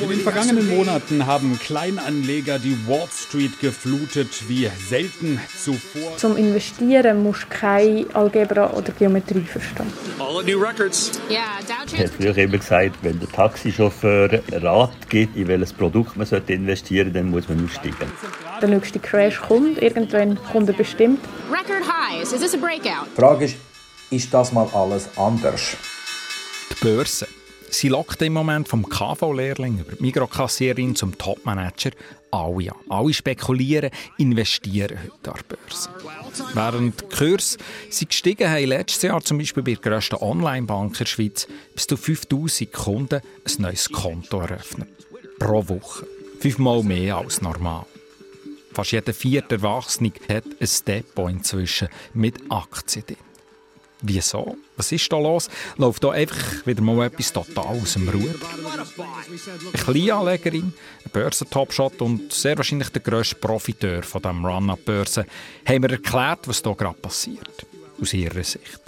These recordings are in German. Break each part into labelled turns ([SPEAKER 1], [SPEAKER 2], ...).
[SPEAKER 1] In den vergangenen Monaten haben Kleinanleger die Wall Street geflutet wie selten zuvor.
[SPEAKER 2] Zum Investieren musst du keine Algebra oder Geometrie verstehen.
[SPEAKER 3] All new records.
[SPEAKER 4] Yeah,
[SPEAKER 5] Ich habe früher immer gesagt, wenn der Taxichauffeur Rat gibt, in welches Produkt man investieren sollte, dann muss man aussteigen.
[SPEAKER 2] Der nächste Crash kommt, irgendwann kommt er bestimmt.
[SPEAKER 4] Record highs. Is this a breakout?
[SPEAKER 6] Die Frage ist, ist das mal alles anders?
[SPEAKER 7] Die Börse. Sie lockt im Moment vom KV-Lehrling über die Mikrokassiererin zum Topmanager alle an. Alle spekulieren, investieren heute an der Börse. Während die Kurse sind gestiegen haben letztes Jahr zum Beispiel bei der grössten Online-Bank in der Schweiz bis zu 5000 Kunden ein neues Konto eröffnet. Pro Woche. Fünfmal mehr als normal. Fast jeder vierte Erwachsene hat ein Depot inzwischen mit Aktien drin. Wieso? Was ist da los? Läuft da einfach wieder mal etwas total aus dem Ruder? Eine Kleinanlegerin, ein Börsentopshot und sehr wahrscheinlich der grösste Profiteur von diesem Run-Up-Börse haben mir erklärt, was hier gerade passiert. Aus ihrer Sicht.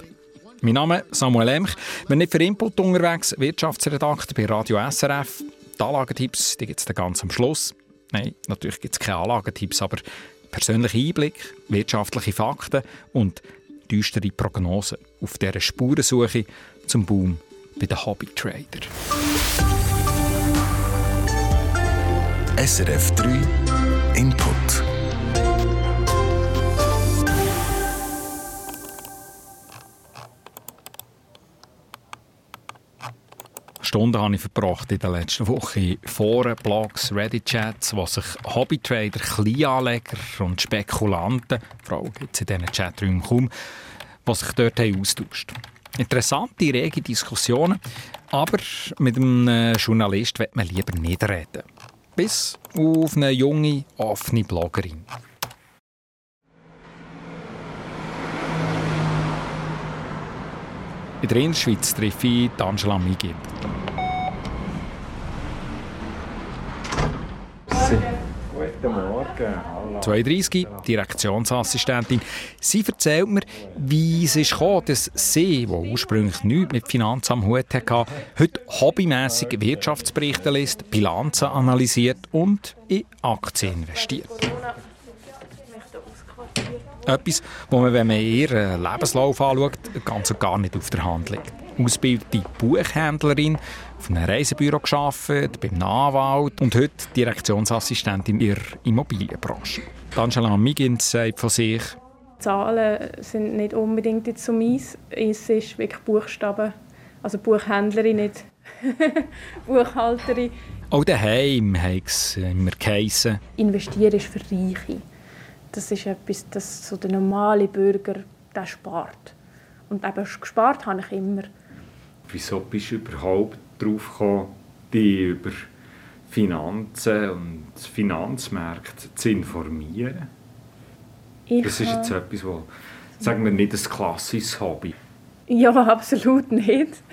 [SPEAKER 7] Mein Name ist Samuel Emch. Wenn nicht für Input unterwegs, Wirtschaftsredakteur bei Radio SRF. Die Anlagentipps gibt es ganz am Schluss. Nein, natürlich gibt es keine Anlagentipps, aber persönliche Einblick, wirtschaftliche Fakten und düstere Prognosen auf dieser Spurensuche zum Boom bei den Hobbytrader.
[SPEAKER 8] SRF 3 Input.
[SPEAKER 7] Stunden habe ich verbracht in der letzten Woche Foren, Blogs, Reddit-Chats, wo sich Hobbytrader, Kleinanleger und Spekulanten, Frauen gibt es in diesen Chaträumen kaum, was sich dort austauscht. Interessante, rege Diskussionen, aber mit einem Journalist wird man lieber nicht reden. Bis auf eine junge, offene Bloggerin. In der Innerschweiz treffe ich Angela Migib.
[SPEAKER 9] Guten Morgen. Hallo.
[SPEAKER 7] 32, Direktionsassistentin. Sie erzählt mir, wie es ist gekommen, dass sie, die ursprünglich nichts mit Finanzen am Hut hatte, heute hobbymässig Wirtschaftsberichte liest, Bilanzen analysiert und in Aktien investiert. Etwas, wo man, wenn man ihren Lebenslauf anschaut, ganz und gar nicht auf der Hand liegt. Ausgebildete Buchhändlerin, auf einem Reisebüro gearbeitet, beim Anwalt und heute Direktionsassistentin in der Immobilienbranche. Angela Miggins sagt von sich,
[SPEAKER 2] Zahlen sind nicht unbedingt jetzt so meins. Es ist wirklich Buchstaben. Also Buchhändlerin, nicht Buchhalterin.
[SPEAKER 7] auch daheim hat es immer geheissen,
[SPEAKER 2] Investieren ist für Reiche. Das ist etwas, das so der normale Bürger der spart. Und eben gespart habe ich immer.
[SPEAKER 9] Wieso bist du überhaupt darauf gekommen, dich über Finanzen und Finanzmärkte zu informieren?
[SPEAKER 2] Ich
[SPEAKER 9] Das ist jetzt etwas, wo, sagen wir, nicht ein klassisches Hobby.
[SPEAKER 2] Ja, absolut nicht.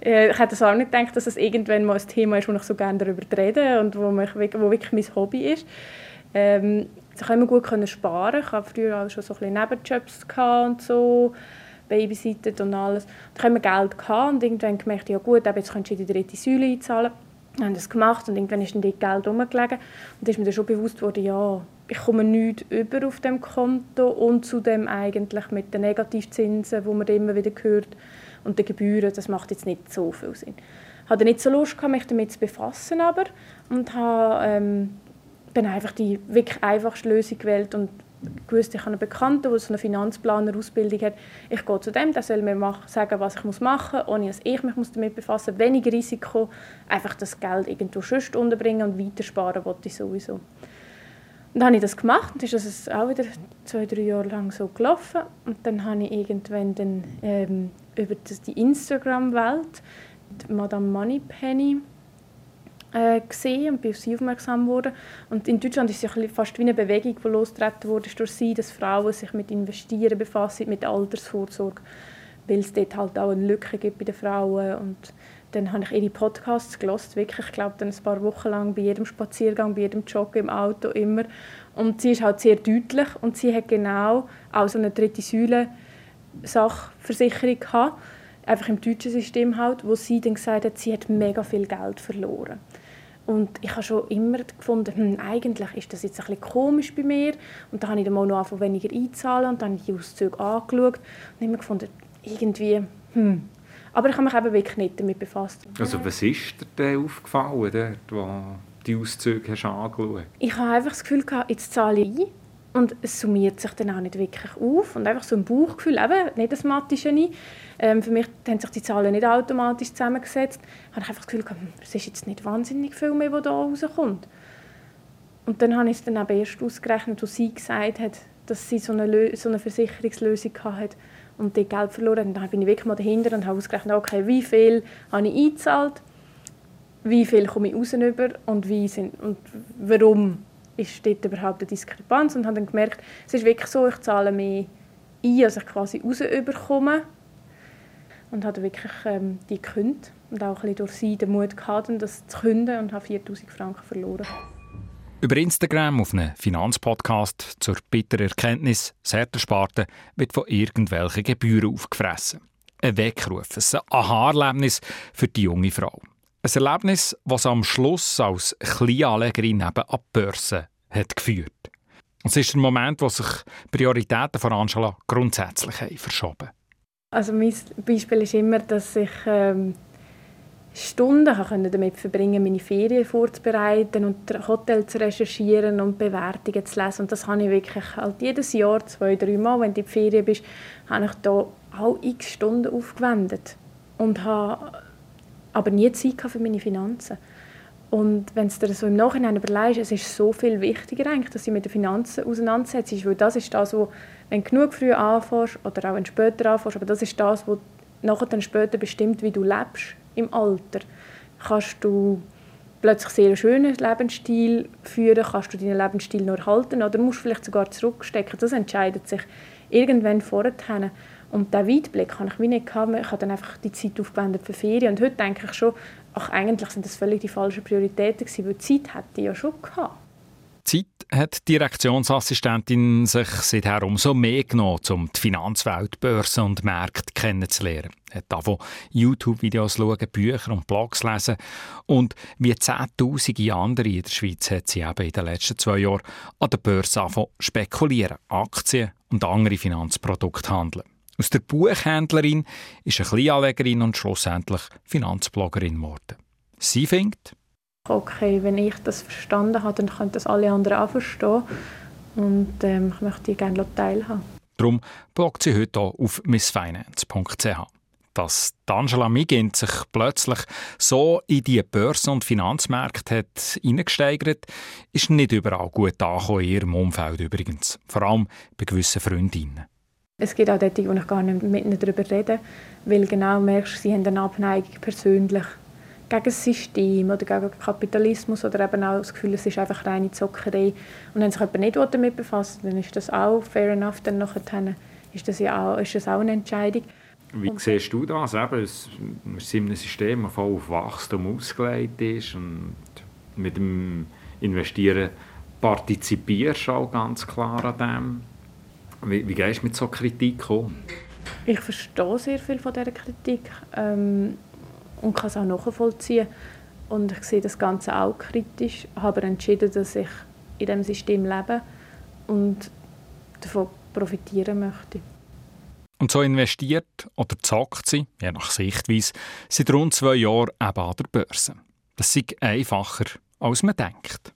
[SPEAKER 2] Äh, Ich hätte es auch nicht gedacht, dass es irgendwann mal ein Thema ist, wo ich so gerne darüber rede und wo, mich, wo wirklich mein Hobby ist. Ähm, ich konnte immer gut können sparen. Ich hatte früher auch schon so ein bisschen Nebenjobs und so, babysittet und alles. Ich hatte immer Geld gehabt und irgendwann gemerkt, ja gut, aber jetzt könntest du in die dritte Säule einzahlen. Wir haben das gemacht und irgendwann ist dann dort Geld rumgelegen. Und da ist mir dann schon bewusst worden, ja, ich komme nichts über auf dem Konto und zudem eigentlich mit den Negativzinsen, die man immer wieder hört, und den Gebühren, das macht jetzt nicht so viel Sinn. Ich hatte nicht so Lust, mich damit zu befassen, aber, und habe ähm, dann einfach die wirklich einfachste Lösung gewählt und gewusst, ich habe einen Bekannten, der so eine Finanzplaner-Ausbildung hat. Ich gehe zu dem, der soll mir mach, sagen, was ich machen muss, ohne dass ich mich damit befassen muss. Weniger Risiko, einfach das Geld irgendwo sonst unterbringen und weitersparen wollte ich sowieso. Und dann habe ich das gemacht und ist das auch wieder zwei, drei Jahre lang so gelaufen. Und dann habe ich irgendwann dann, ähm, über die Instagram-Welt Madame Moneypenny äh, gesehen und bin auf sie aufmerksam geworden. Und in Deutschland ist es ja fast wie eine Bewegung, die losgetreten wurde durch sie, dass Frauen sich mit Investieren befassen, mit Altersvorsorge, weil es dort halt auch eine Lücke gibt bei den Frauen. Und dann habe ich ihre Podcasts gelost, wirklich, ich glaube, dann ein paar Wochen lang bei jedem Spaziergang, bei jedem Joggen im Auto immer. Und sie ist halt sehr deutlich und sie hat genau auch so eine dritte Säule Sachversicherung gehabt. einfach im deutschen System halt, wo sie dann gesagt hat, sie hat mega viel Geld verloren. Und ich habe schon immer gefunden, hm, eigentlich ist das jetzt ein bisschen komisch bei mir. Und da habe ich dann mal noch angefangen, weniger einzahlen und dann habe ich die Auszüge angeschaut und immer gefunden, irgendwie, hm. Aber ich habe mich eben wirklich nicht damit befasst.
[SPEAKER 9] Also was ist dir denn aufgefallen, dort, wo die Auszüge hast angeschaut?
[SPEAKER 2] Ich habe einfach das Gefühl gehabt, jetzt zahle ich ein und es summiert sich dann auch nicht wirklich auf. Und einfach so ein Bauchgefühl, eben, nicht das Mattische nie. Ähm, für mich haben sich die Zahlen nicht automatisch zusammengesetzt. Ich habe einfach das Gefühl hm, es ist jetzt nicht wahnsinnig viel mehr, was da rauskommt. Und dann habe ich es dann eben erst ausgerechnet, als sie gesagt hat, dass sie so eine, so eine Versicherungslösung hatte und die Geld verloren hat. Dann bin ich wirklich mal dahinter und habe ausgerechnet, okay, wie viel habe ich eingezahlt, wie viel komme ich raus und, wie sind, und warum ist dort überhaupt eine Diskrepanz und habe dann gemerkt, es ist wirklich so, ich zahle mehr ein, als ich quasi raus überkomme und habe wirklich ähm, die gekündigt und auch ein durch sie den Mut gehabt, das zu künden und habe 4000 Franken verloren.
[SPEAKER 7] Über Instagram auf einem Finanzpodcast zur bitteren Erkenntnis, Sertensparte wird von irgendwelchen Gebühren aufgefressen. Ein Weckruf, ein Aha-Erlebnis für die junge Frau. Ein Erlebnis, das am Schluss als Kleinanlegerin eben an die Börse hat geführt. Es ist der Moment, wo sich Prioritäten von Angela grundsätzlich verschoben
[SPEAKER 2] Also mein Beispiel ist immer, dass ich ähm, Stunden damit verbringen meine Ferien vorzubereiten und Hotel zu recherchieren und Bewertungen zu lesen. Und das habe ich wirklich halt jedes Jahr, zwei, drei Mal, wenn du in die Ferien bist, habe ich da auch x Stunden aufgewendet. Und habe aber nie Zeit für meine Finanzen. Und wenn du dir so im Nachhinein überlegst, es ist so viel wichtiger eigentlich, dass du mit den Finanzen auseinandersetzt, weil das ist das, wo, wenn du genug früh anfängst oder auch wenn du später anfängst, aber das ist das, was nachher dann später bestimmt, wie du lebst im Alter. Kannst du plötzlich sehr schönen Lebensstil führen, kannst du deinen Lebensstil noch erhalten oder musst du vielleicht sogar zurückstecken. Das entscheidet sich irgendwann vorher. Und diesen Weitblick habe ich nicht gehabt. Ich habe dann einfach die Zeit aufgewendet für Ferien. Und heute denke ich schon, ach, eigentlich sind das völlig die falschen Prioritäten gewesen, weil Zeit hätte ich ja schon gehabt.
[SPEAKER 7] Zeit hat die Direktionsassistentin sich seither umso mehr genommen, um die Finanzwelt, Börsen und Märkte kennenzulernen. Hat davon YouTube-Videos schauen, Bücher und Blogs lesen und wie zehntausende andere in der Schweiz hat sie eben in den letzten zwei Jahren an der Börse angefangen spekulieren, Aktien und andere Finanzprodukte handeln. Aus der Buchhändlerin ist eine Kleinanlegerin und schlussendlich Finanzbloggerin geworden. Sie findet,
[SPEAKER 2] okay, wenn ich das verstanden habe, dann können das alle anderen auch verstehen. Und ähm, ich möchte gerne teilhaben.
[SPEAKER 7] Darum bloggt sie heute auch auf missfinance.ch. Dass Angela Migint sich plötzlich so in die Börsen- und Finanzmärkte hat hineingesteigert, ist nicht überall gut angekommen in ihrem Umfeld übrigens. Vor allem bei gewissen Freundinnen.
[SPEAKER 2] Es gibt auch dort, wo ich gar nicht mit ihnen darüber rede, weil genau merkst, sie haben eine Abneigung persönlich gegen das System oder gegen den Kapitalismus oder eben auch das Gefühl, es ist einfach reine Zockerei. Und wenn sich jemand nicht damit befasst, dann ist das auch fair enough, dann nachher ist das ja auch, ist das auch eine Entscheidung.
[SPEAKER 9] Wie und siehst du das? Eben, wir sind in einem System, das voll auf Wachstum ausgelegt ist und mit dem Investieren partizipierst du auch ganz klar an dem. Wie, wie gehst du mit so Kritik um?
[SPEAKER 2] Ich verstehe sehr viel von dieser Kritik. Ähm, und kann es auch nachvollziehen. Und ich sehe das Ganze auch kritisch, habe entschieden, dass ich in diesem System lebe und davon profitieren möchte.
[SPEAKER 7] Und so investiert oder zockt sie, je nach Sichtweise, seit rund zwei Jahren eben an der Börse. Das ist einfacher, als man denkt.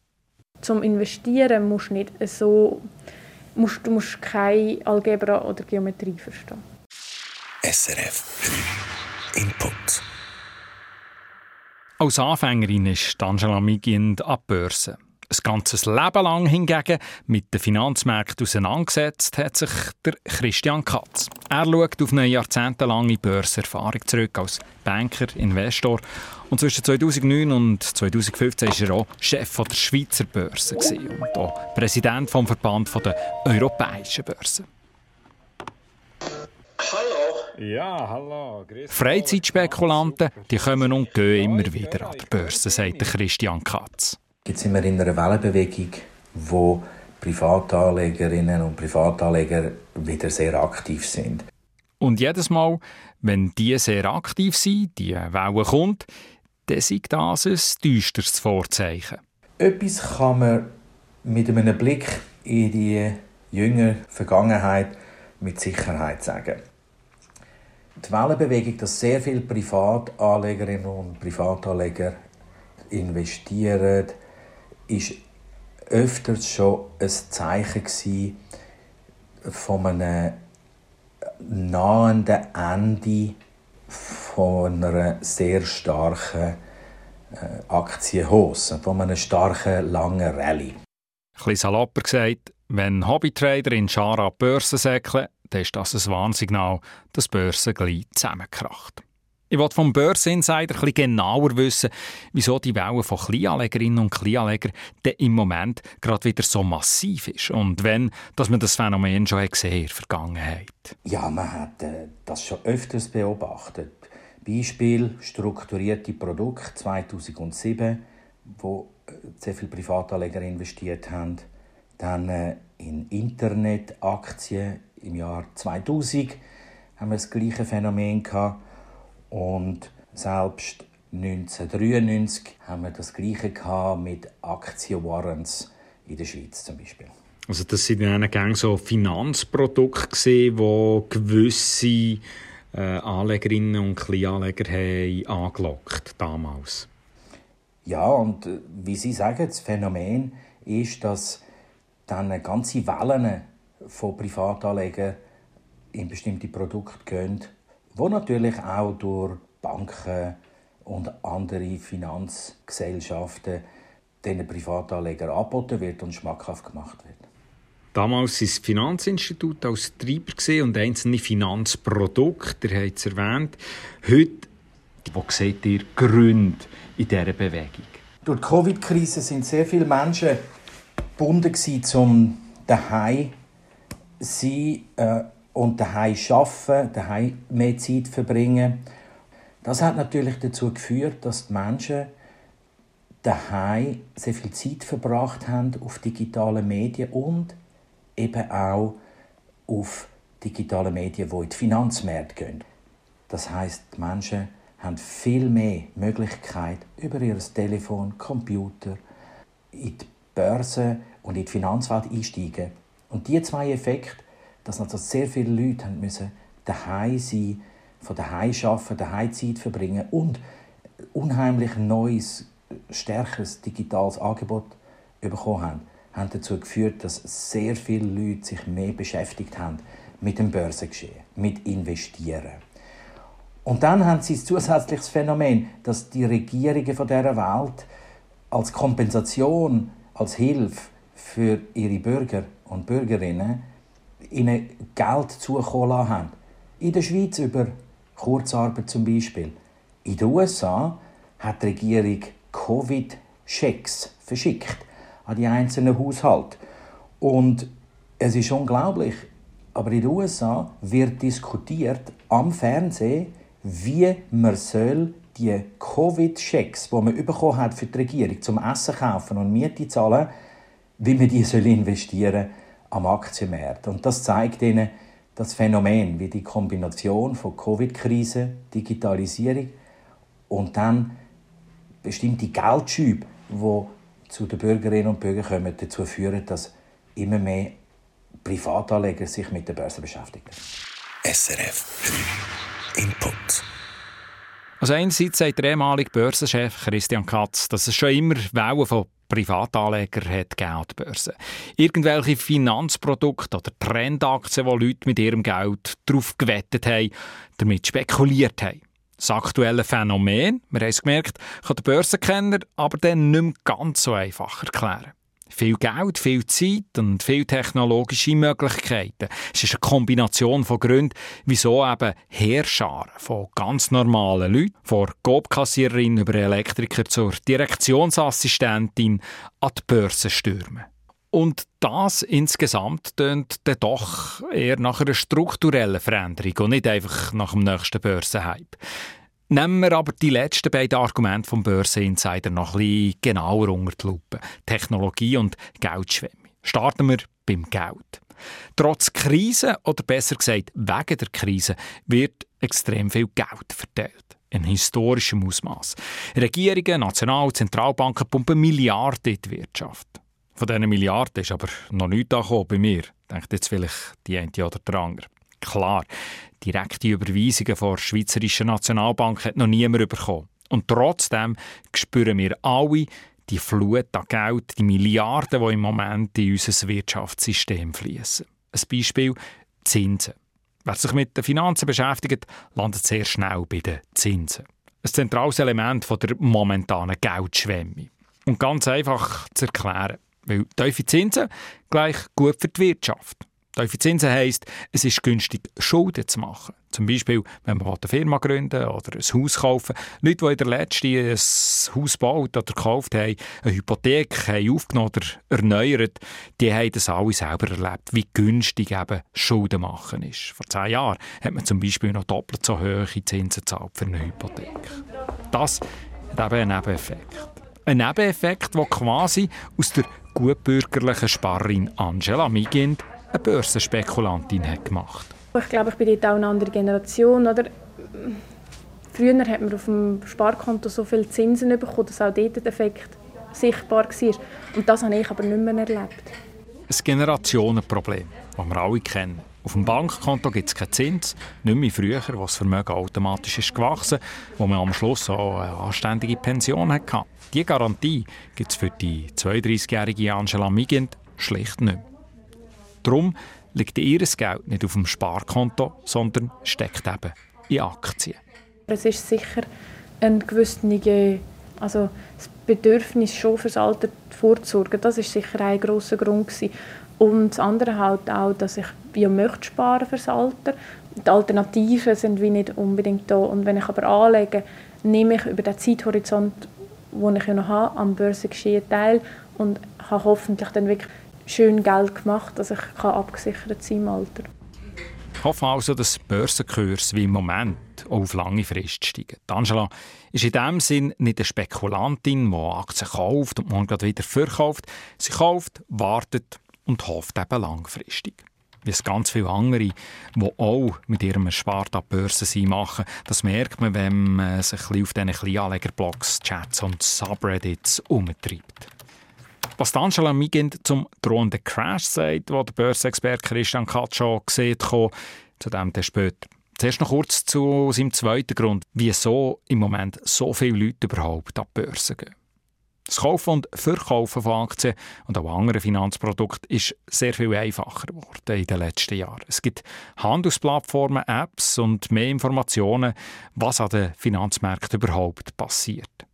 [SPEAKER 2] Zum Investieren musst du nicht so, musst, du musst keine Algebra oder Geometrie verstehen.
[SPEAKER 8] SRF Input.
[SPEAKER 7] Als Anfängerin ist Angela Migind an Börse. Ein ganzes Leben lang hingegen mit den Finanzmärkten auseinandergesetzt hat sich der Christian Katz. Er schaut auf eine jahrzehntelange Börserfahrung zurück als Banker, Investor. Und zwischen 2009 und 2015 war er auch Chef der Schweizer Börse und auch Präsident vom Verband der europäischen Börsen.
[SPEAKER 9] Ja, hallo.
[SPEAKER 7] Freizeitspekulanten die kommen und gehen immer wieder an der Börse, sagt Christian Katz.
[SPEAKER 6] Jetzt sind wir in einer Wellenbewegung, wo Privatanlegerinnen und Privatanleger wieder sehr aktiv sind.
[SPEAKER 7] Und jedes Mal, Wenn die sehr aktiv sind, die Welle kommt, dann sei das ein düsteres Vorzeichen.
[SPEAKER 6] Etwas kann man mit einem Blick in die jüngere Vergangenheit mit Sicherheit sagen. Die Wellenbewegung, dass sehr viele Privatanlegerinnen und Privatanleger investieren, ist öfters schon ein Zeichen von einem nahenden Ende von einer sehr starken äh, Aktienhose, von einer starken, langen Rallye. Ein
[SPEAKER 7] bisschen salopper gesagt, wenn Hobbytrader in Schara Börsen säckeln, dann ist das ein Warnsignal, dass die Börse gleich zusammenkracht. Ich wollte vom Börseninsider ein genauer wissen, wieso die Welle von Kleinanlegerinnen und Kleinanlegern im Moment gerade wieder so massiv ist und wenn, dass man das Phänomen schon gesehen in der Vergangenheit.
[SPEAKER 6] Ja, man hat äh, das schon öfters beobachtet. Beispiel strukturierte Produkte 2007, wo äh, sehr viele Privatanleger investiert haben. Dann äh, in Internetaktien im Jahr 2000 haben wir das gleiche Phänomen gehabt und selbst 1993 haben wir das Gleiche gehabt mit Aktienwarrants in der Schweiz zum Beispiel.
[SPEAKER 9] Also das sind dann Gang so Finanzprodukte gesehen, wo gewisse äh, Anlegerinnen und Kleinanleger haben angelockt damals.
[SPEAKER 6] Ja, und äh, wie Sie sagen, das Phänomen ist, dass dann ganze Wellen von Privatanlegern in bestimmte Produkte gehen, wo natürlich auch durch Banken und andere Finanzgesellschaften diesen Privatanlegern angeboten wird und schmackhaft gemacht wird.
[SPEAKER 9] Damals war das Finanzinstitut als Treiber und einzelne Finanzprodukte, ihr habt es erwähnt. Heute, wo seht ihr Gründe in dieser Bewegung?
[SPEAKER 6] Durch die Covid-Krise sind sehr viele Menschen gebunden zum daheim sein äh, und daheim arbeiten, daheim mehr Zeit verbringen. Das hat natürlich dazu geführt, dass die Menschen daheim sehr viel Zeit verbracht haben auf digitalen Medien und eben auch auf digitale Medien, die in die Finanzmärkte gehen. Das heißt, die Menschen haben viel mehr Möglichkeit über ihr Telefon, Computer, in die Börse und in die Finanzwelt einsteigen. Und diese zwei Effekte dass also sehr viele Leute haben müssen daheim sein, von daheim arbeiten, daheim Zeit verbringen und unheimlich neues, stärkeres digitales Angebot bekommen haben, haben dazu geführt, dass sehr viele Leute sich mehr beschäftigt haben mit dem Börsengeschehen, mit Investieren. Und dann haben sie ein zusätzliches Phänomen, dass die Regierungen von dieser Welt als Kompensation, als Hilfe für ihre Bürger und Bürgerinnen ihnen Geld zukommen haben. In der Schweiz über Kurzarbeit zum Beispiel. In den USA hat die Regierung Covid-Schecks verschickt an die einzelnen Haushalte. Und es ist unglaublich, aber in den USA wird diskutiert am Fernsehen, wie man soll die Covid-Schecks, die man bekommen hat für die Regierung zum Essen kaufen und Miete zahlen, wie man die soll investieren am Aktienmarkt. Und das zeigt Ihnen das Phänomen, wie die Kombination von Covid-Krise, Digitalisierung und dann bestimmte Geldschübe, die zu den Bürgerinnen und Bürgern kommen, dazu führen, dass immer mehr Privatanleger sich mit der Börse beschäftigen.
[SPEAKER 8] SRF Input.
[SPEAKER 7] Also einerseits sagt der ehemalige Börsenchef Christian Katz, dass es schon immer Wellen von Privatanleger hat Geldbörse. Irgendwelche Finanzprodukte oder Trendaktien, wo Leute mit ihrem Geld darauf gewettet haben, damit spekuliert haben. Das aktuelle Phänomen, wir haben es gemerkt, kann der Börsenkenner aber dann nicht mehr ganz so einfach erklären. Viel Geld, viel Zeit und viele technologische Möglichkeiten. Es ist eine Kombination von Gründen, wieso eben Heerscharen von ganz normalen Leuten, von Gobkassiererin über Elektriker zur Direktionsassistentin an die Börse stürmen. Und das insgesamt tönt dann doch eher nach einer strukturellen Veränderung und nicht einfach nach dem nächsten Börsenhype. Nehmen wir aber die letzten beiden Argumente vom Börseninsider noch bisschen genauer unter die Lupe. Technologie und Geldschwemme. Starten wir beim Geld. Trotz Krise, oder besser gesagt wegen der Krise, wird extrem viel Geld verteilt. In historischem Ausmaß. Regierungen, National- und Zentralbanken pumpen Milliarden in die Wirtschaft. Von diesen Milliarden ist aber noch nichts angekommen bei mir. Denkt jetzt vielleicht die eine oder der andere. Klar, direkte Überweisungen von der Schweizerischen Nationalbank hat noch niemand bekommen. Und trotzdem spüren wir alle die Flut an Geld, die Milliarden, die im Moment in unser Wirtschaftssystem fließen. Ein Beispiel Zinsen. Wer sich mit den Finanzen beschäftigt, landet sehr schnell bei den Zinsen. Ein zentrales Element der momentanen Geldschwemme. Und ganz einfach zu erklären. Weil tiefe Zinsen gleich gut für die Wirtschaft. Tiefe Zinsen heisst, es ist günstig, Schulden zu machen. Zum Beispiel, wenn man eine Firma gründen oder ein Haus kaufen. Leute, die in der letzten ein Haus gebaut oder gekauft haben, eine Hypothek haben aufgenommen oder erneuert, die haben das alle selber erlebt, wie günstig eben Schulden machen ist. Vor zehn Jahren hat man zum Beispiel noch doppelt so hohe Zinsen gezahlt für eine Hypothek. Das hat eben einen Nebeneffekt. Ein Nebeneffekt, der quasi aus der gutbürgerlichen Sparrin Angela Migind eine Börsenspekulantin hat gemacht.
[SPEAKER 2] Ich glaube, ich bin dort auch eine andere Generation. Oder? Früher hat man auf dem Sparkonto so viele Zinsen bekommen, dass auch dort der Effekt sichtbar war. Und das habe ich aber nicht mehr erlebt.
[SPEAKER 7] Ein Generationenproblem, das wir alle kennen. Auf dem Bankkonto gibt es keinen Zins, nicht mehr früher, wo das Vermögen automatisch ist gewachsen wo man am Schluss auch eine anständige Pension hatte. Diese Garantie gibt es für die 32-jährige Angela Migent schlicht nicht mehr. Darum liegt ihr Geld nicht auf dem Sparkonto, sondern steckt eben in Aktien.
[SPEAKER 2] Es ist sicher ein gewisses also das Bedürfnis schon fürs Alter vorzusorgen. Das ist sicher ein großer Grund gewesen. Und das andere halt auch, dass ich ja möchte sparen fürs Alter. Die Alternativen sind wie nicht unbedingt da. Und wenn ich aber anlege, nehme ich über den Zeithorizont, den ich ja noch habe, am Börsengeschehen teil und habe hoffentlich dann wirklich schön Geld gemacht, dass ich abgesichert sein im Alter.
[SPEAKER 7] Ich hoffe also, dass Börsenkurs wie im Moment auch auf lange Frist steigen. Angela ist in dem Sinn nicht eine Spekulantin, die Aktien kauft und morgen wieder verkauft. Sie kauft, wartet und hofft eben langfristig. Wie es ganz viele andere, die auch mit ihrem Spart an Börse sind, machen. Das merkt man, wenn man sich auf diesen Kleinanlegerblogs, Chats und Subreddits umtreibt. Was Angela Migend zum drohenden Crash sagt, wo der Börsenexperte Christian Katschow sieht, zu dem dann später. Zuerst noch kurz zu seinem zweiten Grund, wieso im Moment so viele Leute überhaupt an die Börse gehen. Das Kaufen und Verkaufen von Aktien und auch anderen Finanzprodukten ist sehr viel einfacher geworden in den letzten Jahren. Es gibt Handelsplattformen, Apps und mehr Informationen, was an den Finanzmärkten überhaupt passiert.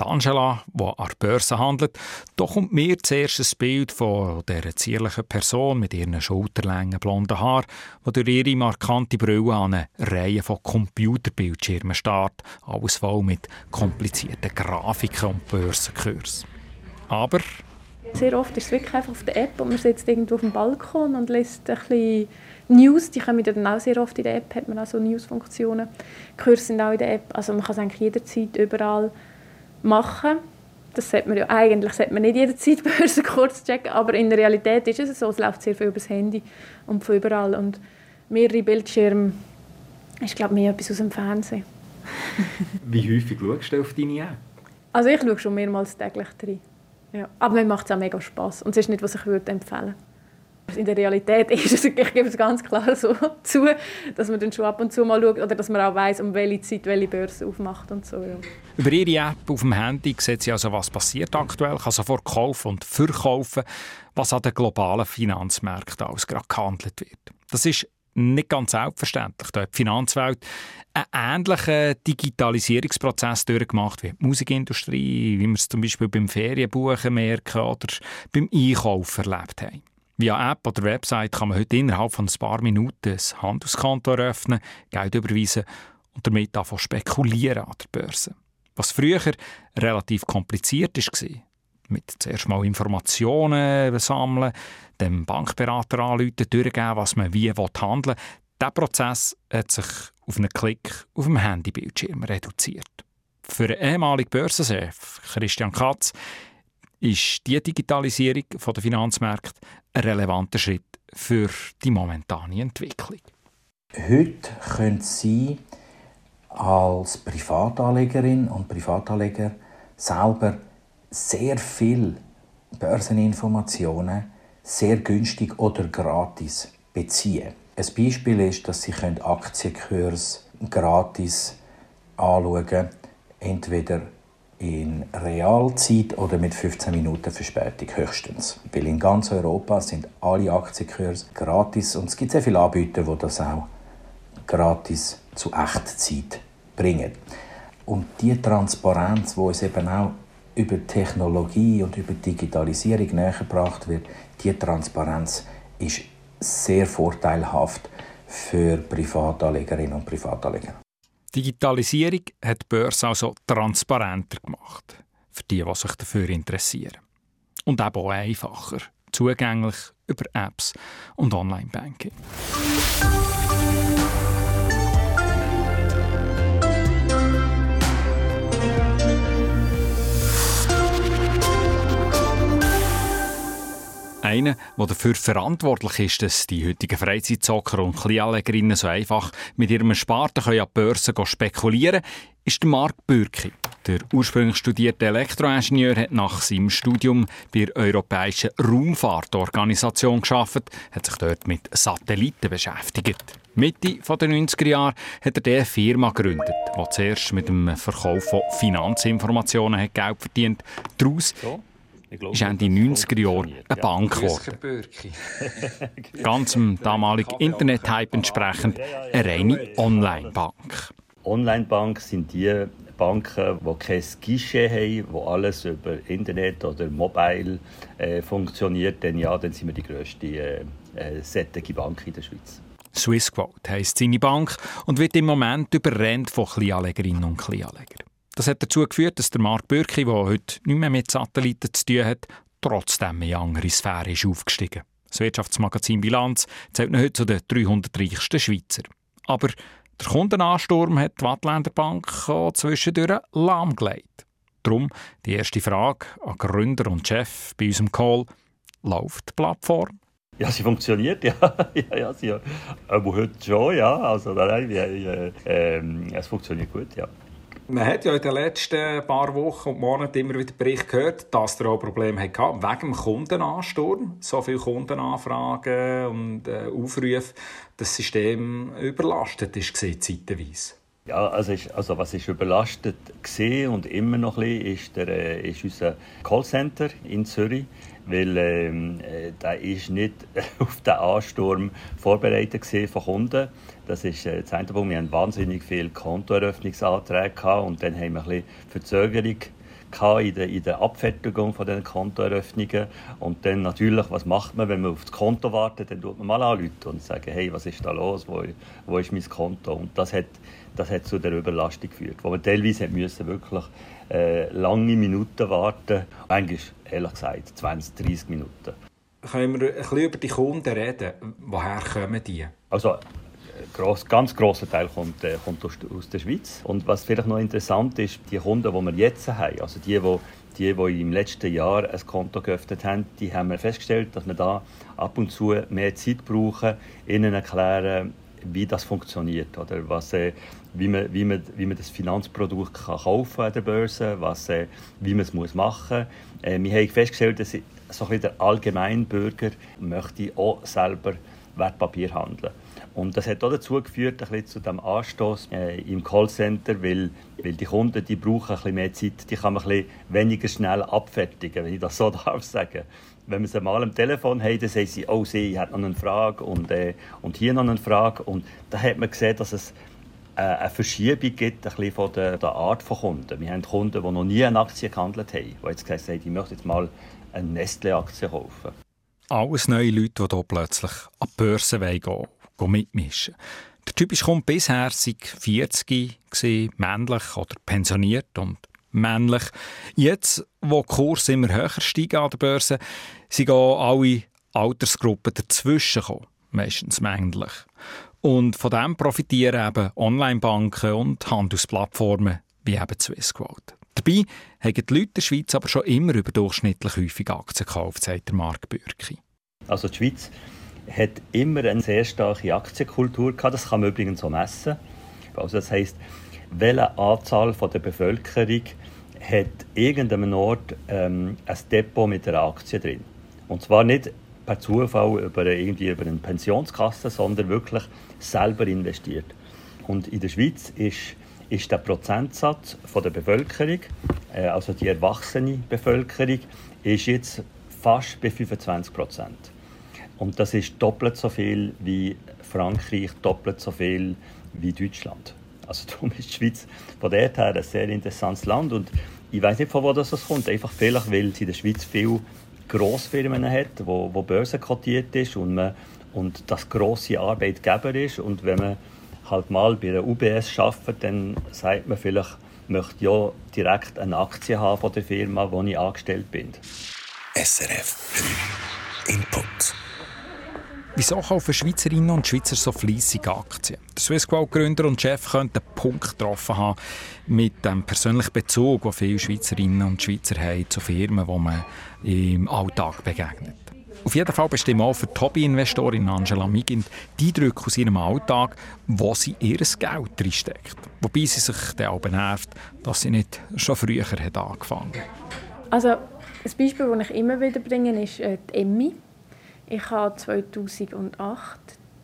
[SPEAKER 7] Die Angela, die an der Börse handelt, da kommt mir zuerst ein Bild von dieser zierlichen Person mit ihren schulterlängen blonden Haaren, die durch ihre markante Brille an eine Reihe von Computerbildschirmen starrt, alles voll mit komplizierten Grafiken und Börsenkursen. Aber...
[SPEAKER 2] Sehr oft ist es wirklich einfach auf der App und man sitzt irgendwo auf dem Balkon und liest ein bisschen News, die kommen dann auch sehr oft in der App, hat man auch so News-Funktionen. Kurse sind auch in der App, also man kann es eigentlich jederzeit überall machen. Das sollte man ja, eigentlich sollte man nicht jederzeit kurz checken, aber in der Realität ist es so, es läuft sehr viel über das Handy und von überall und mehrere Bildschirme ist glaube mehr etwas aus dem Fernsehen.
[SPEAKER 9] Wie häufig schaust du auf deine App?
[SPEAKER 2] Also ich schaue schon mehrmals täglich rein. Ja. Aber mir macht es auch mega Spass und es ist nicht, was ich würde empfehlen würde. In der Realität ist es, ich gebe es ganz klar so zu, dass man dann schon ab und zu mal schaut oder dass man auch weiß, um welche Zeit welche Börse aufmacht und so. Ja.
[SPEAKER 7] Über Ihre App auf dem Handy sieht sie also, was passiert aktuell, kann sofort kaufen und verkaufen, was an den globalen Finanzmärkten alles gerade gehandelt wird. Das ist nicht ganz selbstverständlich. Da hat die Finanzwelt einen ähnlichen Digitalisierungsprozess durchgemacht wie die Musikindustrie, wie wir es zum Beispiel beim Ferienbuchen merken oder beim Einkaufen erlebt haben. Via App oder Website kann man heute innerhalb von ein paar Minuten ein Handelskonto eröffnen, Geld überweisen und damit davon spekulieren an der Börse. Was früher relativ kompliziert war, mit zuerst mal Informationen sammeln, dem Bankberater anrufen, durchgeben, was man wie handeln will, dieser Prozess hat sich auf einen Klick auf dem Handybildschirm reduziert. Für den ehemaligen Börsenchef Christian Katz ist die Digitalisierung der Finanzmärkte ein relevanter Schritt für die momentane Entwicklung.
[SPEAKER 6] Heute können Sie als Privatanlegerin und Privatanleger selber sehr viel Börseninformationen sehr günstig oder gratis beziehen. Ein Beispiel ist, dass Sie Aktienkurs gratis anschauen können, entweder in Realzeit oder mit 15 Minuten Verspätung höchstens. Weil in ganz Europa sind alle Aktienkurse gratis und es gibt sehr viele Anbieter, die das auch gratis zu Echtzeit bringen. Und die Transparenz, wo es eben auch über Technologie und über Digitalisierung näher gebracht wird, die Transparenz ist sehr vorteilhaft für Privatanlegerinnen und Privatanleger.
[SPEAKER 7] Digitalisierung hat die Börse also transparenter gemacht. Für die, die sich dafür interessieren. Und eben auch einfacher. Zugänglich über Apps und Online-Banking. Einer, der dafür verantwortlich ist, dass die heutigen Freizeitzocker und Kleinanlegerinnen so einfach mit ihrem Ersparten an die Börse spekulieren können, ist Marc Bürki. Der ursprünglich studierte Elektroingenieur hat nach seinem Studium bei der Europäischen Raumfahrtorganisation geschafft, hat sich dort mit Satelliten beschäftigt. Mitte der 90er Jahre hat er eine Firma gegründet, die zuerst mit dem Verkauf von Finanzinformationen hat Geld verdient. Daraus ist Ende 90er Jahre eine Bank geworden. Ganz dem damaligen Internet-Hype entsprechend eine reine Online-Bank.
[SPEAKER 5] Online-Bank sind die Banken, die kein Guichet haben, wo alles über Internet oder Mobile äh, funktioniert, dann ja, dann sind wir die grösste äh, äh, Bank in der Schweiz.
[SPEAKER 7] Swissquote heisst seine Bank und wird im Moment überrennt von Kleinanlegerinnen und Kleinanlegern. Das hat dazu geführt, dass der Mark Bürki, der heute nicht mehr mit Satelliten zu tun hat, trotzdem in andere Sphäre ist aufgestiegen. Das Wirtschaftsmagazin Bilanz zählt ihn heute zu den 300 reichsten Schweizer. Aber der Kundenansturm hat die Wattländer Bank auch zwischendurch lahmgelegt. Darum die erste Frage an Gründer und Chef bei unserem Call. Läuft die Plattform?
[SPEAKER 5] Ja, sie funktioniert, ja. ja, ja sie, aber heute schon, ja. Also, nein, äh, äh, es funktioniert gut, ja.
[SPEAKER 7] Man hat ja in den letzten paar Wochen und Monaten immer wieder Bericht gehört, dass er auch Probleme hatte wegen dem Kundenansturm. So viele Kundenanfragen und äh, Aufrufe, das System überlastet ist zeitweise.
[SPEAKER 5] Ja, also, ist, also was ist überlastet gesehen und immer noch ein bisschen, ist, der, äh, ist unser Callcenter in Zürich weil ähm, äh, der ist nicht auf den Ansturm vorbereitet von Kunden. Das ist äh, das eine Punkt. Wir haben wahnsinnig viele Kontoeröffnungsanträge und dann haben wir ein bisschen Verzögerung in der, in der Abfertigung von den Kontoeröffnungen. Und dann natürlich, was macht man, wenn man auf das Konto wartet? Dann tut man mal anrufen und sagen, hey, was ist da los? Wo, wo ist mein Konto? Und das hat, das hat zu der Überlastung geführt, wo man teilweise müssen wirklich äh, lange Minuten warten. Eigentlich, ehrlich gesagt, 20, 30 Minuten.
[SPEAKER 7] Können wir ein bisschen über die Kunden reden? Woher kommen die?
[SPEAKER 5] Also, gross, ganz grosser Teil kommt, äh, kommt aus, aus, der Schweiz. Und was vielleicht noch interessant ist, die Kunden, die wir jetzt haben, also die, die die, die im letzten Jahr ein Konto geöffnet haben, die haben wir festgestellt, dass wir da ab und zu mehr Zeit brauchen, ihnen erklären, wie das funktioniert oder? Was, äh, wie, man, wie, man, wie man das Finanzprodukt kann kaufen an der Börse, was, äh, wie man es muss machen. Muss. Äh, wir haben festgestellt, dass so ein der Allgemeinbürger möchte auch selber Wertpapier handeln. Und das hat auch dazu geführt, ein bisschen zu dem Anstoß äh, im Callcenter, weil, weil die Kunden die brauchen ein bisschen mehr Zeit, die kann man ein bisschen weniger schnell abfertigen, wenn ich das so darf sagen wenn wir sie mal am Telefon haben, dann sagen sie, oh, sie hat noch eine Frage und, äh, und hier noch eine Frage. Und da hat man gesehen, dass es äh, eine Verschiebung gibt ein bisschen von der, der, Art von Kunden. Wir haben Kunden, die noch nie eine Aktie gehandelt haben, die jetzt gesagt haben, ich möchte jetzt mal eine Nestle-Aktie kaufen.
[SPEAKER 7] Alles neue Leute, die hier plötzlich an die Börse gehen wollen, mitmischen. Der typische Kunde bisher war 40 gewesen, männlich oder pensioniert und männlich. Jetzt, wo die Kurse immer höher steigen an der Börse, sind alle Altersgruppen dazwischen gekommen, meistens männlich. Und von dem profitieren eben Online-Banken und Handelsplattformen wie eben Swissquote. Dabei haben die Leute in der Schweiz aber schon immer überdurchschnittlich häufig Aktien gekauft, sagt der Marc Bürki.
[SPEAKER 5] Also die Schweiz hat immer eine sehr starke Aktienkultur gehabt. Das kann man übrigens so messen. Also das heisst, welche Anzahl von der Bevölkerung hat irgendeinem Ort ähm, ein Depot mit einer Aktie drin. Und zwar nicht per Zufall über, irgendwie über eine Pensionskasse, sondern wirklich selber investiert. Und in der Schweiz ist, ist der Prozentsatz von der Bevölkerung, äh, also die erwachsene Bevölkerung, ist jetzt fast bei 25 Prozent. Und das ist doppelt so viel wie Frankreich, doppelt so viel wie Deutschland. Also darum ist die Schweiz von dort her ein sehr interessantes Land und ich weiß nicht, von wo das kommt. Einfach vielleicht, weil es in der Schweiz viele Grossfirmen hat, wo, wo börsenkotiert ist und, man, und das grosse Arbeitgeber ist. Und wenn man halt mal bei der UBS arbeitet, dann sagt man vielleicht, möchte ja direkt eine Aktie haben von der Firma, wo ich angestellt bin.
[SPEAKER 8] SRF Input.
[SPEAKER 7] Wieso kaufen Schweizerinnen und Schweizer so fleissig Aktien? Der Swissquote-Gründer und Chef könnte einen Punkt getroffen haben mit dem persönlichen Bezug, den viele Schweizerinnen und Schweizer haben zu Firmen, die man im Alltag begegnet. Auf jeden Fall bestimmt auch für die Hobby-Investorin Angela Migint die Eindrücke aus ihrem Alltag, wo sie ihr Geld reinsteckt. Wobei sie sich dann auch nervt, dass sie nicht schon früher hat angefangen hat.
[SPEAKER 2] Also, ein Beispiel, das ich immer wieder bringe, ist äh, die Emmy. Ich habe 2008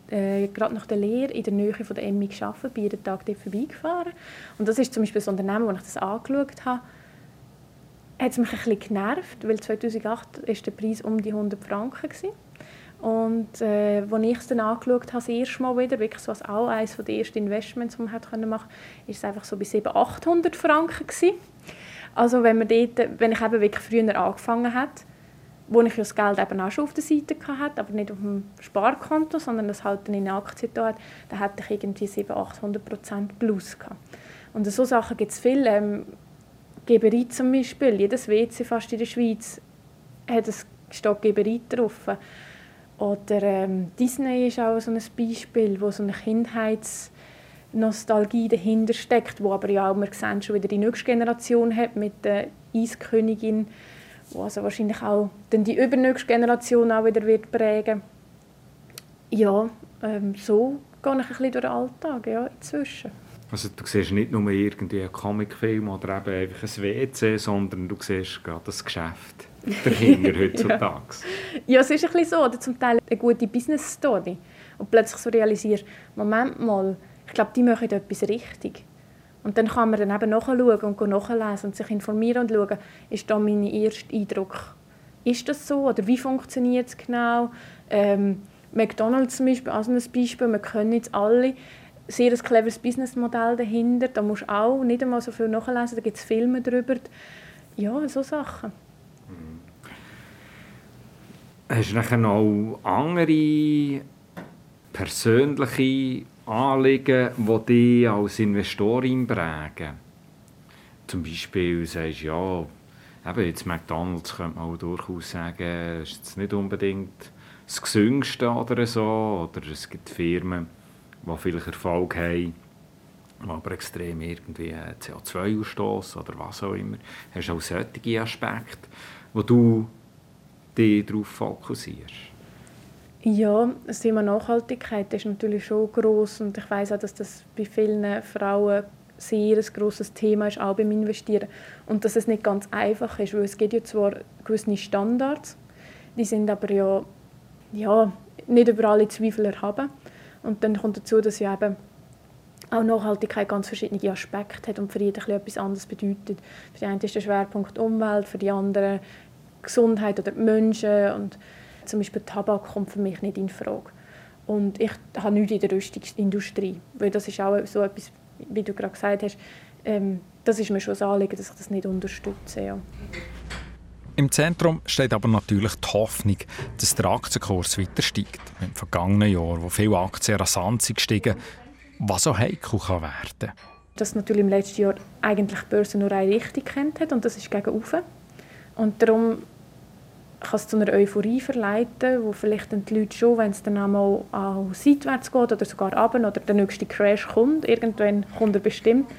[SPEAKER 2] äh, gerade nach der Lehre in der Nähe von der Emmy gearbeitet, bin jeden Tag dort vorbeigefahren. Und das ist zum Beispiel ein Unternehmen, wo ich das angeschaut habe, hat es mich ein bisschen genervt, weil 2008 war der Preis um die 100 Franken gewesen. Und äh, als ich es dann angeschaut habe, das erste Mal wieder, wirklich so als auch eines der ersten Investments, die man machen konnte, war es einfach so bei 700, 800 Franken gewesen. Also wenn, man dort, wenn ich eben wirklich früher angefangen habe, wo ich das Geld eben auch schon auf der Seite hatte, aber nicht auf dem Sparkonto, sondern das halt dann in Aktien da hat, dann hatte ich irgendwie 700, 800 Prozent plus gehabt. Und so Sachen gibt es viel. Ähm, Geberit zum Beispiel, jedes WC fast in der Schweiz hat ein Stock Geberit drauf. Oder ähm, Disney ist auch so ein Beispiel, wo so eine Kindheitsnostalgie dahinter steckt, wo aber ja auch, wir sehen, schon wieder die nächste Generation hat mit der Eiskönigin wo also wahrscheinlich auch dann die übernächste Generation auch wieder wird prägen Ja, ähm, so gehe ich ein bisschen durch den Alltag ja, inzwischen.
[SPEAKER 9] Also du siehst nicht nur irgendwie einen Comicfilm oder eben einfach ein WC, sondern du siehst gerade das Geschäft dahinter heutzutage.
[SPEAKER 2] ja. ja, es ist ein bisschen so. Oder zum Teil eine gute Business-Story. Und plötzlich so realisierst, Moment mal, ich glaube, die machen etwas richtig. Und dann kann man dann eben nachschauen und nachlesen und sich informieren und schauen, ist da mein erster Eindruck, ist das so oder wie funktioniert es genau? Ähm, McDonalds zum Beispiel, als ein Beispiel, wir können jetzt alle sehr ein cleveres Businessmodell dahinter, da musst du auch nicht einmal so viel nachlesen, da gibt es Filme darüber. Ja, so Sachen.
[SPEAKER 9] Hast du nachher noch andere persönliche Anliegen, die dich als Investorin prägen. Zum Beispiel sagst du, ja, eben jetzt McDonalds könnte man auch durchaus sagen, ist jetzt nicht unbedingt das Gesüngste oder so. Oder es gibt Firmen, die vielleicht Erfolg haben, die aber extrem irgendwie CO2 ausstoßen oder was auch immer. Hast du auch solche Aspekte, wo du dich darauf fokussierst?
[SPEAKER 2] Ja, das Thema Nachhaltigkeit ist natürlich schon groß und ich weiß auch, dass das bei vielen Frauen sehr ein grosses Thema ist, auch beim Investieren. Und dass es nicht ganz einfach ist, weil es gibt ja zwar gewisse Standards, die sind aber ja, ja nicht über alle Zweifel erhaben. Und dann kommt dazu, dass ja eben auch Nachhaltigkeit ganz verschiedene Aspekte hat und für jeden etwas anderes bedeutet. Für die einen ist der Schwerpunkt Umwelt, für die anderen Gesundheit oder die Menschen und zum Beispiel Tabak kommt für mich nicht in Frage. Und ich habe nichts in der Rüstungsindustrie, weil das ist auch so etwas, wie du gerade gesagt hast, ähm, das ist mir schon das Anliegen, dass ich das nicht unterstütze. Ja.
[SPEAKER 7] Im Zentrum steht aber natürlich die Hoffnung, dass der Aktienkurs weiter steigt. Im vergangenen Jahr, wo viele Aktien rasant sind gestiegen, was so heikel kann werden
[SPEAKER 2] Dass natürlich im letzten Jahr eigentlich die Börse nur eine Richtung kennt hat und das ist gegen oben. Und darum kann es zu einer Euphorie verleiten, wo vielleicht die Leute schon, wenn es dann einmal auch seitwärts geht oder sogar runter oder der nächste Crash kommt, irgendwann kommt er bestimmt,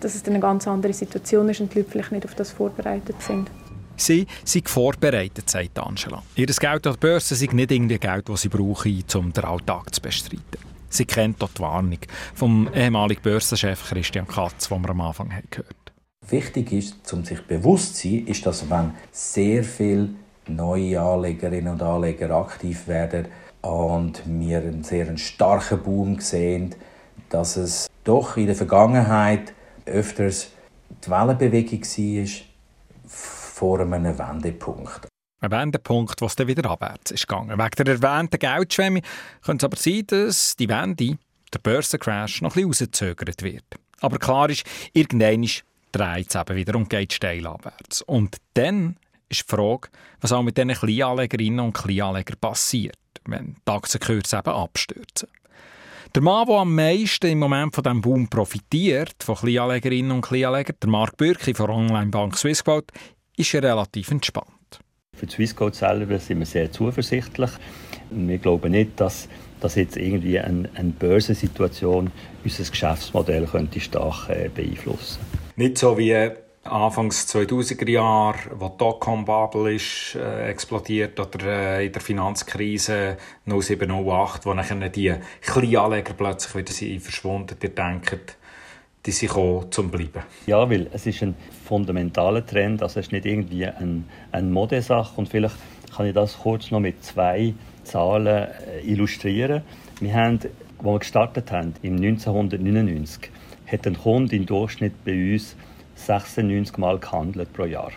[SPEAKER 2] dass es dann eine ganz andere Situation ist und die Leute vielleicht nicht auf das vorbereitet sind.
[SPEAKER 7] Sie sind vorbereitet, sagt Angela. Ihr Geld an der Börse ist nicht irgendwie Geld, das sie brauchen, um den Alltag zu bestreiten. Sie kennt dort die Warnung vom ehemaligen Börsenchef Christian Katz, den wir am Anfang haben gehört
[SPEAKER 6] Wichtig ist, um sich bewusst zu sein, ist, dass wenn sehr viele neue Anlegerinnen und Anleger aktiv werden und wir einen sehr starken Boom sehen, dass es doch in der Vergangenheit öfters die Wellenbewegung war vor einem Wendepunkt.
[SPEAKER 7] Ein Wendepunkt, was dann wieder abwärts ist gegangen. Wegen der erwähnten Geldschwemme könnte es aber sein, dass die Wende, der Börsencrash, noch ein bisschen rausgezögert wird. Aber klar ist, irgendwann dreht es eben wieder und geht steil abwärts. Und dann ist die Frage, was auch mit diesen Kleinanlegerinnen und Kleinanlegern passiert, wenn die Aktienkurse eben abstürzen. Der Mann, der am meisten im Moment von diesem Boom profitiert, von Kleinanlegerinnen und Kleinanlegern, der Marc Bürki von Onlinebank Swissquote, ist relativ entspannt.
[SPEAKER 5] Für die Swissquote selber sind wir sehr zuversichtlich. Wir glauben nicht, dass, dass jetzt irgendwie eine, eine Börsensituation unser Geschäftsmodell könnte stark äh, beeinflussen
[SPEAKER 9] Nicht so wie Anfangs 2000er Jahre, wo die Dotcom-Bubble ist, äh, explodiert oder äh, in der Finanzkrise 0708, wo dann die Kleinanleger plötzlich wieder sind verschwunden. Ihr denkt, die sind gekommen, zum Bleiben.
[SPEAKER 5] Ja, weil es ist ein fundamentaler Trend, also es ist nicht irgendwie eine, eine Modesache und vielleicht kann ich das kurz noch mit zwei Zahlen äh, illustrieren. Wir haben, als wir gestartet haben, im 1999, hat ein Kunde im Durchschnitt bei uns 96 Mal gehandelt pro Jahr.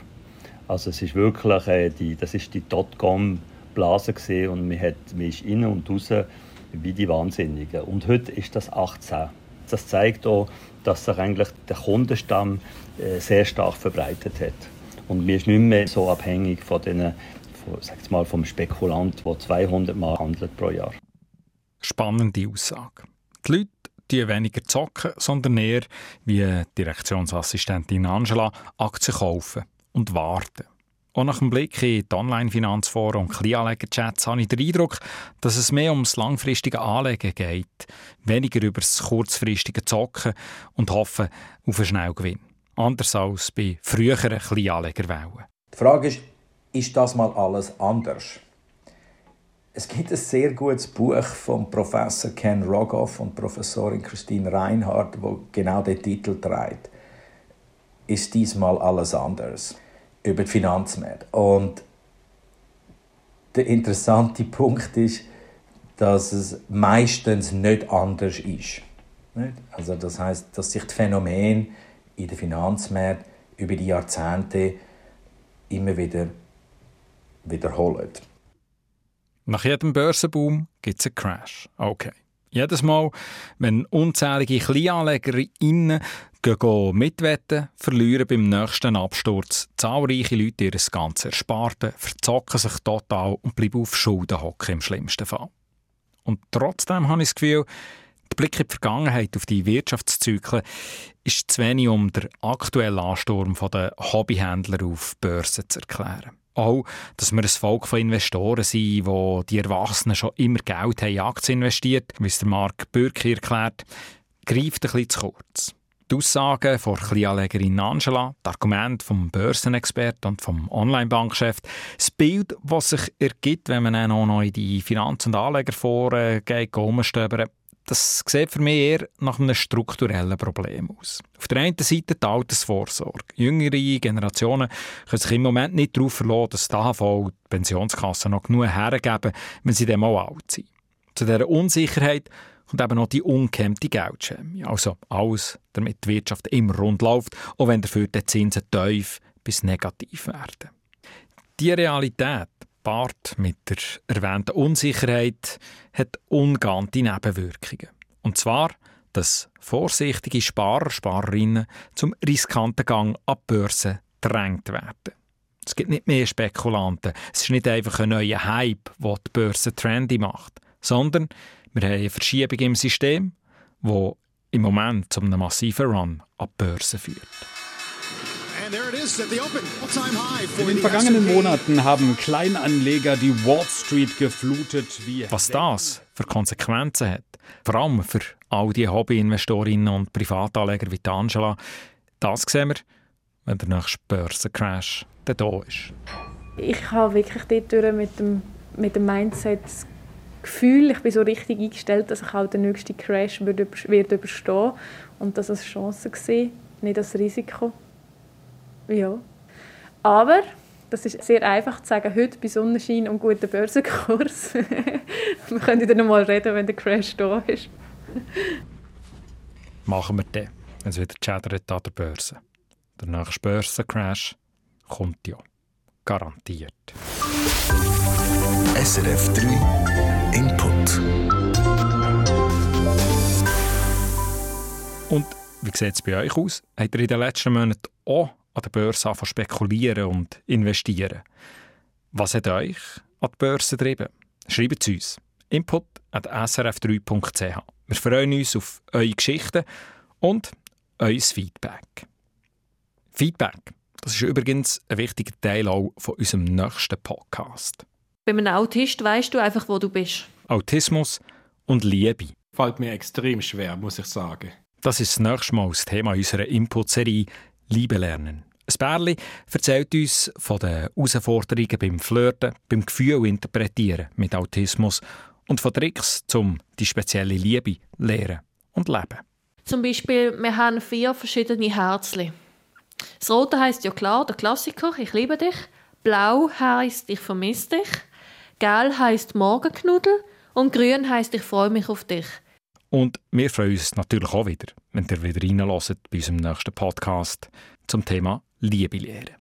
[SPEAKER 5] Also es ist wirklich, äh, die, das ist die Dotcom-Blase und man, hat, man innen und außen wie die Wahnsinnigen. Und heute ist das 18. Das zeigt auch, dass sich eigentlich der Kundenstamm äh, sehr stark verbreitet hat. Und man ist nicht mehr so abhängig von den, von, mal, vom Spekulant, der 200 Mal handelt pro Jahr.
[SPEAKER 7] Spannende Aussage. Die Leute die weniger zocken, sondern eher, wie Direktionsassistentin Angela, Aktien kaufen und warten. Auch nach dem Blick in die Online-Finanzforen und Kleinanleger-Chats habe ich den Eindruck, dass es mehr ums langfristige Anlegen geht, weniger über das kurzfristige Zocken und Hoffen auf einen Schnellgewinn. Anders als bei früheren Kleinanlegerwellen.
[SPEAKER 6] Die Frage ist, ist das mal alles anders? Es gibt ein sehr gutes Buch von Professor Ken Rogoff und Professorin Christine Reinhardt, wo genau den Titel trägt. Ist diesmal alles anders? über die Finanzmärkte. Und der interessante Punkt ist, dass es meistens nicht anders ist. Also das heißt, dass sich die Phänomene in den Finanzmärkten über die Jahrzehnte immer wieder wiederholen.
[SPEAKER 7] Nach jedem Börsenboom gibt es einen Crash. Okay. Jedes Mal, wenn unzählige KleinanlegerInnen mitwetten, verlieren beim nächsten Absturz zahlreiche Leute ihr ganzes Ersparte, verzocken sich total und bleiben auf Schulden hocken im schlimmsten Fall. Und trotzdem habe ich das Gefühl, der Blick in die Vergangenheit auf die Wirtschaftszyklen ist zu wenig, um den aktuellen Ansturm der Hobbyhändler auf Börsen zu erklären. Auch, dass wir ein Volk von Investoren sind, wo die Erwachsenen schon immer Geld haben in Aktien investiert, wie es der Mark Bürki erklärt, greift ein bisschen zu kurz. Die Aussagen von Kleinanlegerin Angela, das Argument vom Börsenexperten und vom Online-Bankchef, das Bild, das sich ergibt, wenn man auch noch in die Finanz- und Anlegerforen geht, umstöbern, das sieht für mich eher nach einem strukturellen Problem aus. Auf der einen Seite die Altersvorsorge. Jüngere Generationen können sich im Moment nicht darauf verlassen, dass die AHV, die Pensionskassen noch genug hergeben, wenn sie dann mal alt sind. Zu dieser Unsicherheit kommt eben noch die unkämmte Geldschäme. Also alles, damit die Wirtschaft immer rund läuft, auch wenn dafür die Zinsen tief bis negativ werden. Die Realität Part mit der erwähnten Unsicherheit hat ungeahnte Nebenwirkungen. Und zwar, dass vorsichtige Sparer, Sparerinnen zum riskanten Gang an Börse drängt werden. Es gibt nicht mehr Spekulanten. Es ist nicht einfach ein neuer Hype, der die Börse trendy macht, sondern wir haben eine Verschiebung im System, wo im Moment zu einem massiven Run an die Börse führt.
[SPEAKER 1] In den vergangenen Monaten haben Kleinanleger die Wall Street geflutet wie.
[SPEAKER 7] Was das für Konsequenzen hat, vor allem für all die Hobbyinvestorinnen und Privatanleger wie Angela, das sehen wir, wenn der nächste Börsencrash da ist.
[SPEAKER 2] Ich habe wirklich dort mit dem, mit dem Mindset Gefühl, ich bin so richtig eingestellt, dass ich auch den nächsten Crash wird, wird überstehen und das als Chance gesehen, nicht als Risiko. Ja. Aber das ist sehr einfach zu sagen, heute bei Sonnenschein und gutem Börsenkurs. wir können dann noch mal reden, wenn der Crash da ist.
[SPEAKER 7] Machen wir dann, wenn es wieder chattert an der Börse. Der nächste Börsencrash kommt ja. Garantiert.
[SPEAKER 8] SRF 3 Input.
[SPEAKER 7] Und wie sieht es bei euch aus? Habt ihr in den letzten Monaten auch an der Börse anfangen spekulieren und investieren? Was hat euch an die Börse getrieben? Schreibt es uns. Input at srf3.ch. Wir freuen uns auf eure Geschichten und euer Feedback. Feedback, das ist übrigens ein wichtiger Teil auch von unserem nächsten Podcast.
[SPEAKER 3] Bei einem Autist weißt du einfach, wo du bist.
[SPEAKER 7] Autismus und Liebe.
[SPEAKER 10] Fällt mir extrem schwer, muss ich sagen.
[SPEAKER 7] Das ist das nächste Mal das Thema unserer Input-Serie Liebe lernen. Ein Bärli erzählt uns von den Herausforderungen beim Flirten, beim Gefühl interpretieren mit Autismus und von Tricks, um die spezielle Liebe lernen und leben.
[SPEAKER 3] Zum Beispiel, wir haben vier verschiedene Herzli. Das Rote heißt ja klar, der Klassiker, ich liebe dich. Blau heißt ich vermisse dich. Gelb heißt Morgenknuddel. Und grün heißt ich freue mich auf dich.
[SPEAKER 7] Und wir freuen uns natürlich auch wieder, wenn ihr wieder reinlässt bei unserem nächsten Podcast zum Thema Liebe lehren.